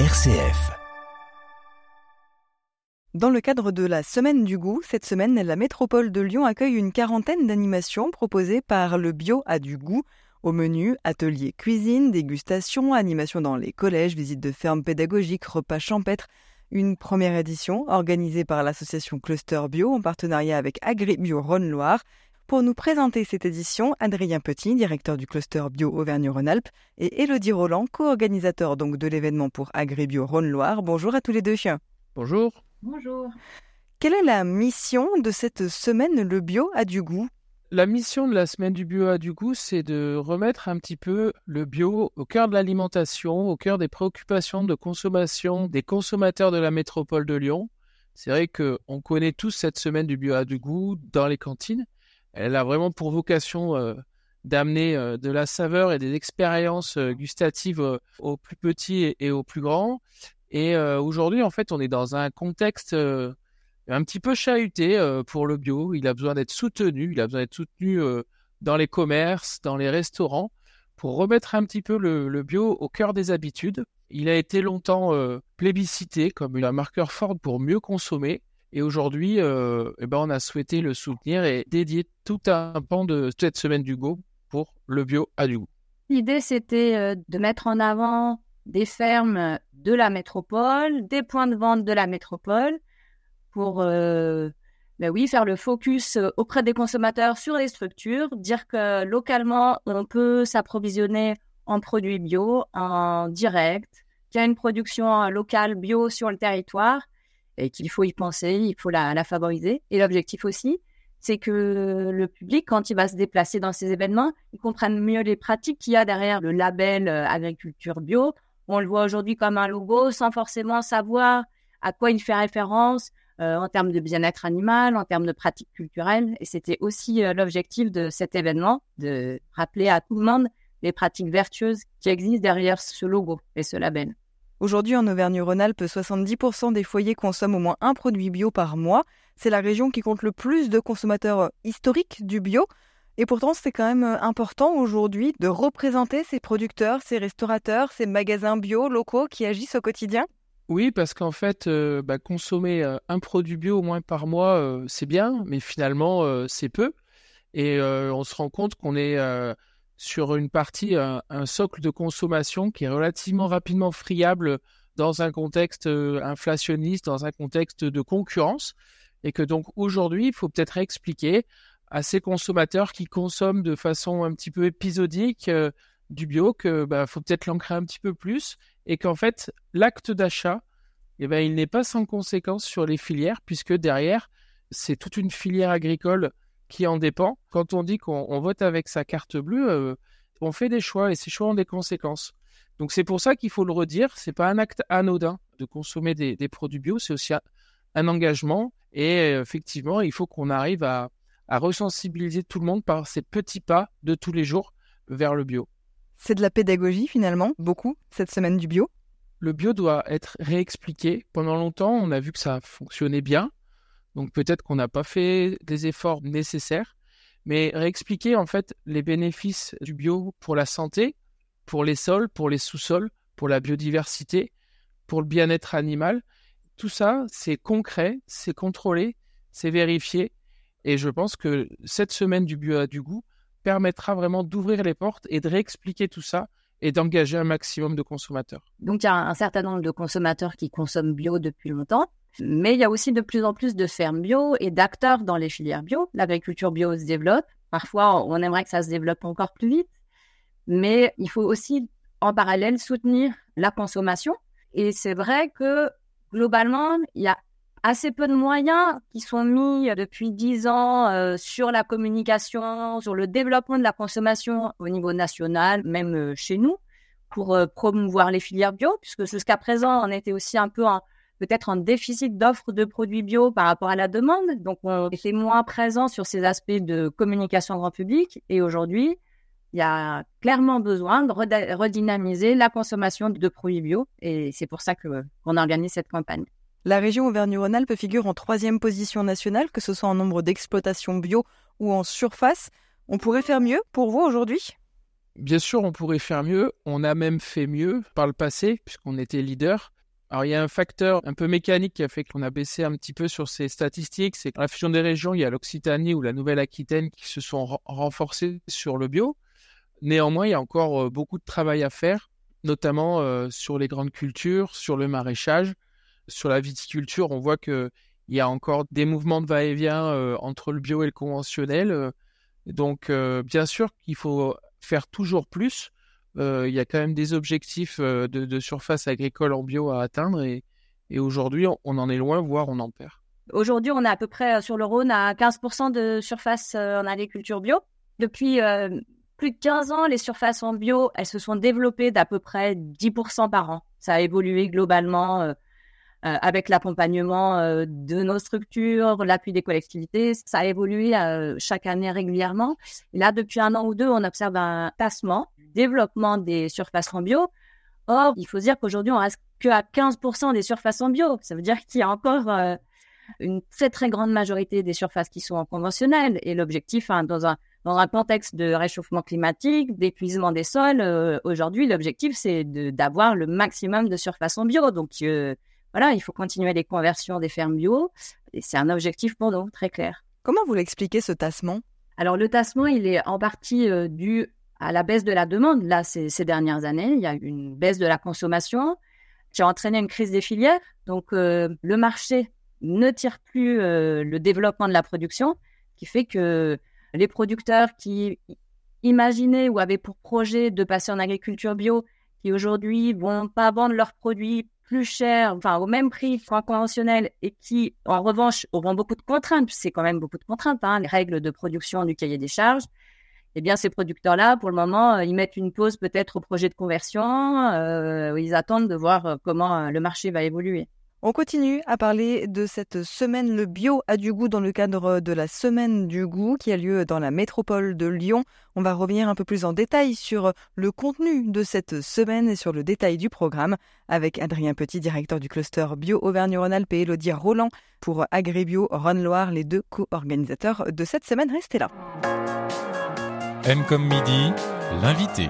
RCF. Dans le cadre de la Semaine du goût, cette semaine, la métropole de Lyon accueille une quarantaine d'animations proposées par le Bio à du goût. Au menu, ateliers cuisine, dégustation, animation dans les collèges, visites de fermes pédagogiques, repas champêtres. Une première édition organisée par l'association Cluster Bio en partenariat avec AgriBio Rhône-Loire. Pour nous présenter cette édition, Adrien Petit, directeur du cluster bio Auvergne-Rhône-Alpes, et Élodie Roland, co-organisateur donc de l'événement pour AgriBio Rhône-Loire. Bonjour à tous les deux. Bonjour. Bonjour. Quelle est la mission de cette semaine Le bio a du goût? La mission de la semaine du bio a du goût, c'est de remettre un petit peu le bio au cœur de l'alimentation, au cœur des préoccupations de consommation des consommateurs de la métropole de Lyon. C'est vrai qu'on connaît tous cette semaine du bio a du goût dans les cantines. Elle a vraiment pour vocation euh, d'amener euh, de la saveur et des expériences euh, gustatives aux plus petits et, aux plus grands. Et aujourd'hui, en fait, on est dans un contexte un petit peu chahuté pour le bio. Il a besoin d'être soutenu. Il a besoin d'être soutenu dans les commerces, dans les restaurants, pour remettre un petit peu le, bio au cœur des habitudes. Il a été longtemps plébiscité comme un marqueur fort pour mieux consommer. Et aujourd'hui, euh, eh ben, on a souhaité le soutenir et dédier tout un pan de cette semaine du Go pour le bio à du goût. L'idée, c'était euh, de mettre en avant des fermes de la métropole, des points de vente de la métropole, pour euh, ben oui, faire le focus auprès des consommateurs sur les structures, dire que localement, on peut s'approvisionner en produits bio, en direct, qu'il y a une production locale bio sur le territoire et qu'il faut y penser, il faut la, favoriser. Et l'objectif aussi, c'est que le public, quand il va se déplacer dans ces événements, il comprenne mieux les pratiques qu'il y a derrière le label euh, agriculture bio. On le voit aujourd'hui comme un logo sans forcément savoir à quoi il fait référence euh, en termes de bien-être animal, en termes de pratiques culturelles. Et c'était aussi euh, l'objectif de cet événement, de rappeler à tout le monde les pratiques vertueuses qui existent derrière ce logo et ce label. Aujourd'hui, en Auvergne-Rhône-Alpes, 70% des foyers consomment au moins un produit bio par mois. C'est la région qui compte le plus de consommateurs historiques du bio. Et pourtant, c'est quand même euh, important aujourd'hui de représenter ces producteurs, ces restaurateurs, ces magasins bio locaux qui agissent au quotidien. Oui, parce qu'en fait, euh, bah, consommer euh, un produit bio au moins par mois, c'est bien, mais finalement, c'est peu. Et on se rend compte qu'on est sur une partie, un, socle de consommation qui est relativement rapidement friable dans un contexte euh, inflationniste, dans un contexte de concurrence, et que donc aujourd'hui, il faut peut-être expliquer à ces consommateurs qui consomment de façon un petit peu épisodique euh, du bio que bah, faut peut-être l'ancrer un petit peu plus, et qu'en fait, l'acte d'achat, eh ben, il n'est pas sans conséquence sur les filières, puisque derrière, c'est toute une filière agricole qui en dépend. Quand on dit qu'on vote avec sa carte bleue, euh, on fait des choix et ces choix ont des conséquences. Donc c'est pour ça qu'il faut le redire, c'est pas un acte anodin de consommer des, produits bio, c'est aussi un, engagement et euh, effectivement il faut qu'on arrive à, à resensibiliser tout le monde par ces petits pas de tous les jours vers le bio. C'est de la pédagogie finalement, beaucoup, cette semaine du bio? Le bio doit être réexpliqué. Pendant longtemps, on a vu que ça fonctionnait bien. Donc peut-être qu'on n'a pas fait des efforts nécessaires, mais réexpliquer en fait les bénéfices du bio pour la santé, pour les sols, pour les sous-sols, pour la biodiversité, pour le bien-être animal. Tout ça, c'est concret, c'est contrôlé, c'est vérifié. Et je pense que cette semaine du bio à du goût permettra vraiment d'ouvrir les portes et de réexpliquer tout ça et d'engager un maximum de consommateurs. Donc il y a un certain nombre de consommateurs qui consomment bio depuis longtemps. Mais il y a aussi de plus en plus de fermes bio et d'acteurs dans les filières bio. L'agriculture bio se développe. Parfois, on aimerait que ça se développe encore plus vite. Mais il faut aussi, en parallèle, soutenir la consommation. Et c'est vrai que, globalement, il y a assez peu de moyens qui sont mis depuis dix ans euh, sur la communication, sur le développement de la consommation au niveau national, même euh, chez nous, pour euh, promouvoir les filières bio, puisque jusqu'à présent, on était aussi un peu en peut-être un déficit d'offres de produits bio par rapport à la demande. Donc, on était moins présent sur ces aspects de communication grand public. Et aujourd'hui, il y a clairement besoin de redynamiser la consommation de produits bio. Et c'est pour ça qu'on organise cette campagne. La région Auvergne-Rhône-Alpes figure en troisième position nationale, que ce soit en nombre d'exploitations bio ou en surface. On pourrait faire mieux pour vous aujourd'hui? Bien sûr, on pourrait faire mieux. On a même fait mieux par le passé, puisqu'on était leader. Alors, il y a un facteur un peu mécanique qui a fait qu'on a baissé un petit peu sur ces statistiques. C'est que la fusion des régions, il y a l'Occitanie ou la Nouvelle-Aquitaine qui se sont renforcées sur le bio. Néanmoins, il y a encore euh, beaucoup de travail à faire, notamment euh, sur les grandes cultures, sur le maraîchage, sur la viticulture. On voit qu'il y a encore des mouvements de va-et-vient euh, entre le bio et le conventionnel. Donc, bien sûr qu'il faut faire toujours plus. Il y a quand même des objectifs de, surface agricole en bio à atteindre et, aujourd'hui, on, en est loin, voire on en perd. Aujourd'hui, on est à peu près sur le Rhône à 15% de surface en agriculture bio. Depuis plus de 15 ans, les surfaces en bio, elles se sont développées d'à peu près 10% par an. Ça a évolué globalement euh, euh, avec l'accompagnement euh, de nos structures, l'appui des collectivités. Ça a évolué chaque année régulièrement. Là, depuis un an ou deux, on observe un tassement développement des surfaces en bio. Or, il faut dire qu'aujourd'hui, on reste que à 15% des surfaces en bio. Ça veut dire qu'il y a encore une très très grande majorité des surfaces qui sont en conventionnel. Et l'objectif, hein, dans un dans un contexte de réchauffement climatique, d'épuisement des sols, euh, aujourd'hui, l'objectif, c'est d'avoir le maximum de surface en bio. Donc, euh, voilà, il faut continuer les conversions des fermes bio. Et c'est un objectif pour nous, très clair. Comment vous l'expliquez, ce tassement? Alors, le tassement, il est en partie euh, dû à la baisse de la demande. Là, ces, dernières années, il y a eu une baisse de la consommation qui a entraîné une crise des filières. Donc, le marché ne tire plus le développement de la production, qui fait que les producteurs qui imaginaient ou avaient pour projet de passer en agriculture bio, qui aujourd'hui vont pas vendre leurs produits plus cher, enfin au même prix qu'en conventionnel, et qui en revanche auront beaucoup de contraintes, c'est quand même beaucoup de contraintes, hein, les règles de production du cahier des charges. Eh bien, ces producteurs-là, pour le moment, euh, ils mettent une pause peut-être au projet de conversion, euh, ils attendent de voir euh, comment le marché va évoluer. On continue à parler de cette semaine Le bio a du goût dans le cadre de la semaine du goût qui a lieu dans la métropole de Lyon. On va revenir un peu plus en détail sur le contenu de cette semaine et sur le détail du programme avec Adrien Petit, directeur du cluster Bio Auvergne-Rhône-Alpes et Elodie Roland pour Agribio Rhône-Loire, les deux co-organisateurs de cette semaine. Restez là. M comme midi, l'invité.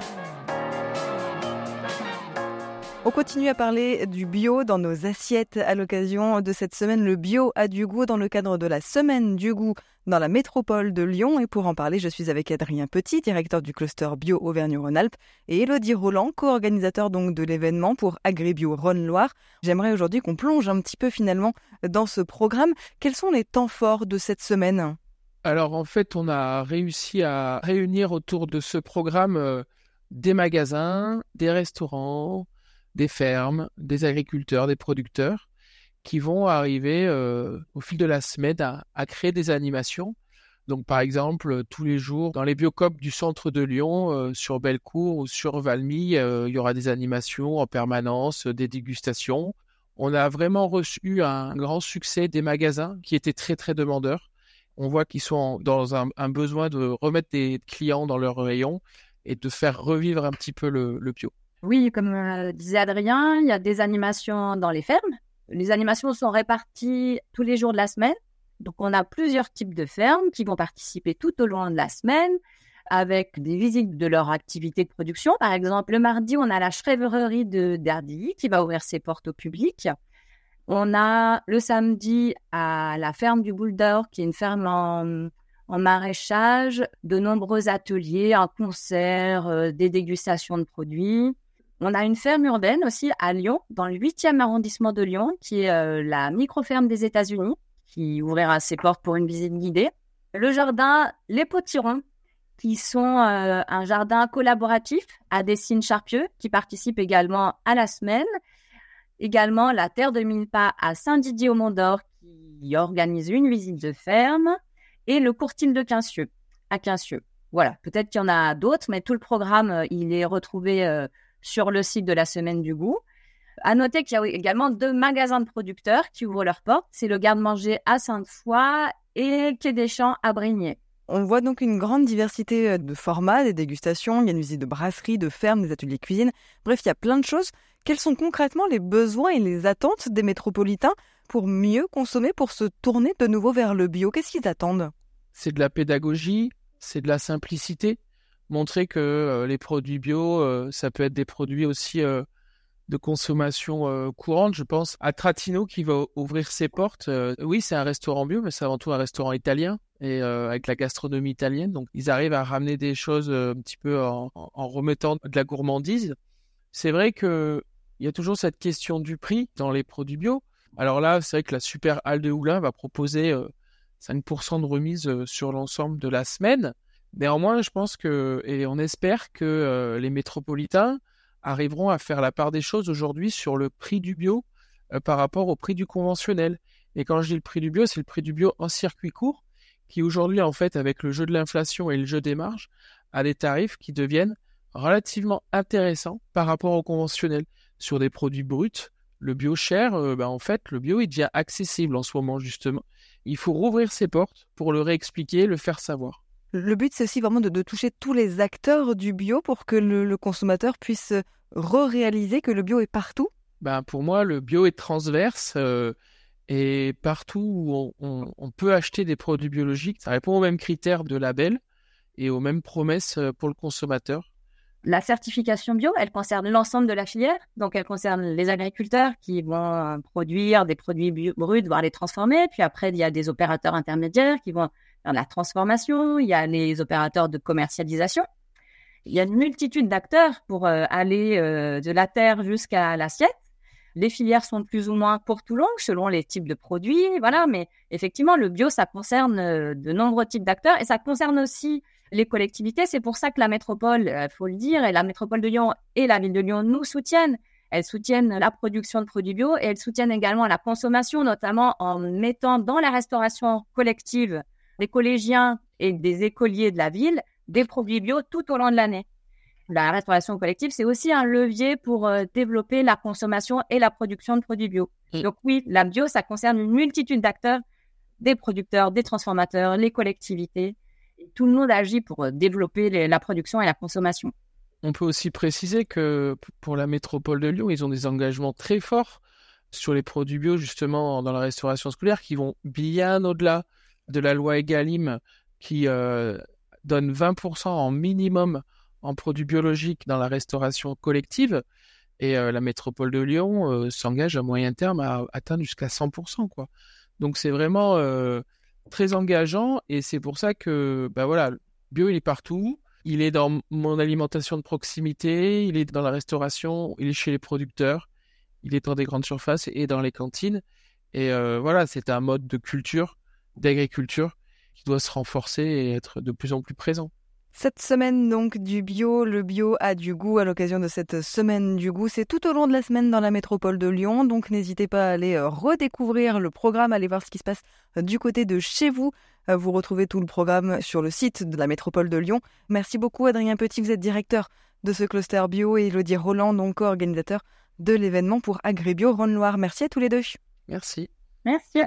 On continue à parler du bio dans nos assiettes à l'occasion de cette semaine. Le bio a du goût dans le cadre de la semaine du goût dans la métropole de Lyon. Et pour en parler, je suis avec Adrien Petit, directeur du cluster bio Auvergne-Rhône-Alpes, et Elodie Roland, co-organisateur donc de l'événement pour Agribio Rhône-Loire. J'aimerais aujourd'hui qu'on plonge un petit peu finalement dans ce programme. Quels sont les temps forts de cette semaine? Alors en fait, on a réussi à réunir autour de ce programme euh, des magasins, des restaurants, des fermes, des agriculteurs, des producteurs qui vont arriver euh, au fil de la semaine à, créer des animations. Donc, par exemple, tous les jours, dans les biocopes du centre de Lyon, euh, sur Bellecour ou sur Valmy, euh, il y aura des animations en permanence, des dégustations. On a vraiment reçu un grand succès des magasins qui étaient très, très demandeurs. On voit qu'ils sont dans un, besoin de remettre des clients dans leurs rayons et de faire revivre un petit peu le bio. Oui, comme euh, disait Adrien, il y a des animations dans les fermes. Les animations sont réparties tous les jours de la semaine. Donc, on a plusieurs types de fermes qui vont participer tout au long de la semaine avec des visites de leur activité de production. Par exemple, le mardi, on a la chèvrerie de Dardilly qui va ouvrir ses portes au public. On a le samedi à la ferme du Boule qui est une ferme en, maraîchage, de nombreux ateliers, un concert, euh, des dégustations de produits. On a une ferme urbaine aussi à Lyon, dans le 8e arrondissement de Lyon, qui est euh, la micro-ferme des États-Unis, qui ouvrira ses portes pour une visite guidée. Le jardin Les Potirons, qui sont euh, un jardin collaboratif à Dessines-Charpieux, qui participe également à la semaine. Également la Terre de Mille-Pas à Saint-Didier-au-Mont-d'Or, qui organise une visite de ferme. Et le Courtine de Quincieux, à Quincieux. Voilà, peut-être qu'il y en a d'autres, mais tout le programme, euh, il est retrouvé sur le site de la Semaine du Goût. À noter qu'il y a également deux magasins de producteurs qui ouvrent leurs portes. C'est le Garde-Manger à Sainte-Foy et Quai des Champs à Brignais. On voit donc une grande diversité euh, de formats, des dégustations, il y a une visite de brasserie, de ferme, des ateliers cuisine. Bref, il y a plein de choses. Quels sont concrètement les besoins et les attentes des métropolitains pour mieux consommer, pour se tourner de nouveau vers le bio? Qu'est-ce qu'ils attendent? C'est de la pédagogie, c'est de la simplicité, montrer que les produits bio, ça peut être des produits aussi de consommation courante. Je pense à Tratino qui va ouvrir ses portes. oui, c'est un restaurant bio, mais c'est avant tout un restaurant italien et avec la gastronomie italienne. Donc, ils arrivent à ramener des choses un petit peu en, en remettant de la gourmandise. C'est vrai que il y a toujours cette question du prix dans les produits bio. Alors là, c'est vrai que la Super Halle de Houlin va proposer 5% de remise sur l'ensemble de la semaine. Néanmoins, je pense que, et on espère que les métropolitains arriveront à faire la part des choses aujourd'hui sur le prix du bio par rapport au prix du conventionnel. Et quand je dis le prix du bio, c'est le prix du bio en circuit court, qui aujourd'hui, en fait, avec le jeu de l'inflation et le jeu des marges, a des tarifs qui deviennent relativement intéressants par rapport au conventionnel. Sur des produits bruts, le bio cher, ben en fait, le bio il devient accessible en ce moment, justement. Il faut rouvrir ses portes pour le réexpliquer, le faire savoir. Le but, c'est aussi vraiment de, toucher tous les acteurs du bio pour que le, consommateur puisse re-réaliser que le bio est partout. Ben, pour moi, le bio est transverse. Euh, et partout où on, peut acheter des produits biologiques, ça répond aux mêmes critères de label et aux mêmes promesses euh, pour le consommateur. La certification bio, elle concerne l'ensemble de la filière. Donc, elle concerne les agriculteurs qui vont produire des produits bruts, voire les transformer. Puis après, il y a des opérateurs intermédiaires qui vont faire la transformation. Il y a les opérateurs de commercialisation. Il y a une multitude d'acteurs pour euh, aller euh, de la terre jusqu'à l'assiette. Les filières sont plus ou moins courtes ou longues selon les types de produits, voilà. Mais effectivement, le bio, ça concerne euh, de nombreux types d'acteurs et ça concerne aussi les collectivités. C'est pour ça que la métropole, il euh, faut le dire, et la métropole de Lyon et la ville de Lyon nous soutiennent. Elles soutiennent la production de produits bio et elles soutiennent également la consommation, notamment en mettant dans la restauration collective des collégiens et des écoliers de la ville des produits bio tout au long de l'année. La restauration collective, c'est aussi un levier pour euh, développer la consommation et la production de produits bio. Donc oui, la bio, ça concerne une multitude d'acteurs, des producteurs, des transformateurs, les collectivités tout le monde agit pour euh, développer la production et la consommation. On peut aussi préciser que pour la métropole de Lyon, ils ont des engagements très forts sur les produits bio, justement, dans la restauration scolaire, qui vont bien au-delà de la loi Egalim, qui euh, donne 20% en minimum en produits biologiques dans la restauration collective. Et euh, la métropole de Lyon s'engage à moyen terme à atteindre jusqu'à 100%. Quoi. Donc c'est vraiment très engageant et c'est pour ça que bah voilà, bio il est partout. Il est dans mon alimentation de proximité, il est dans la restauration, il est chez les producteurs, il est dans des grandes surfaces et dans les cantines. Et euh, voilà, c'est un mode de culture, d'agriculture qui doit se renforcer et être de plus en plus présent. Cette semaine donc du bio, le bio a du goût à l'occasion de cette semaine du goût. C'est tout au long de la semaine dans la métropole de Lyon, donc n'hésitez pas à aller euh, redécouvrir le programme, aller voir ce qui se passe euh, du côté de chez vous. Euh, vous retrouvez tout le programme sur le site de la métropole de Lyon. Merci beaucoup Adrien Petit, vous êtes directeur de ce cluster bio et Elodie Roland, donc organisateur de l'événement pour Agribio Rhône-Loire. Merci à tous les deux. Merci. Merci.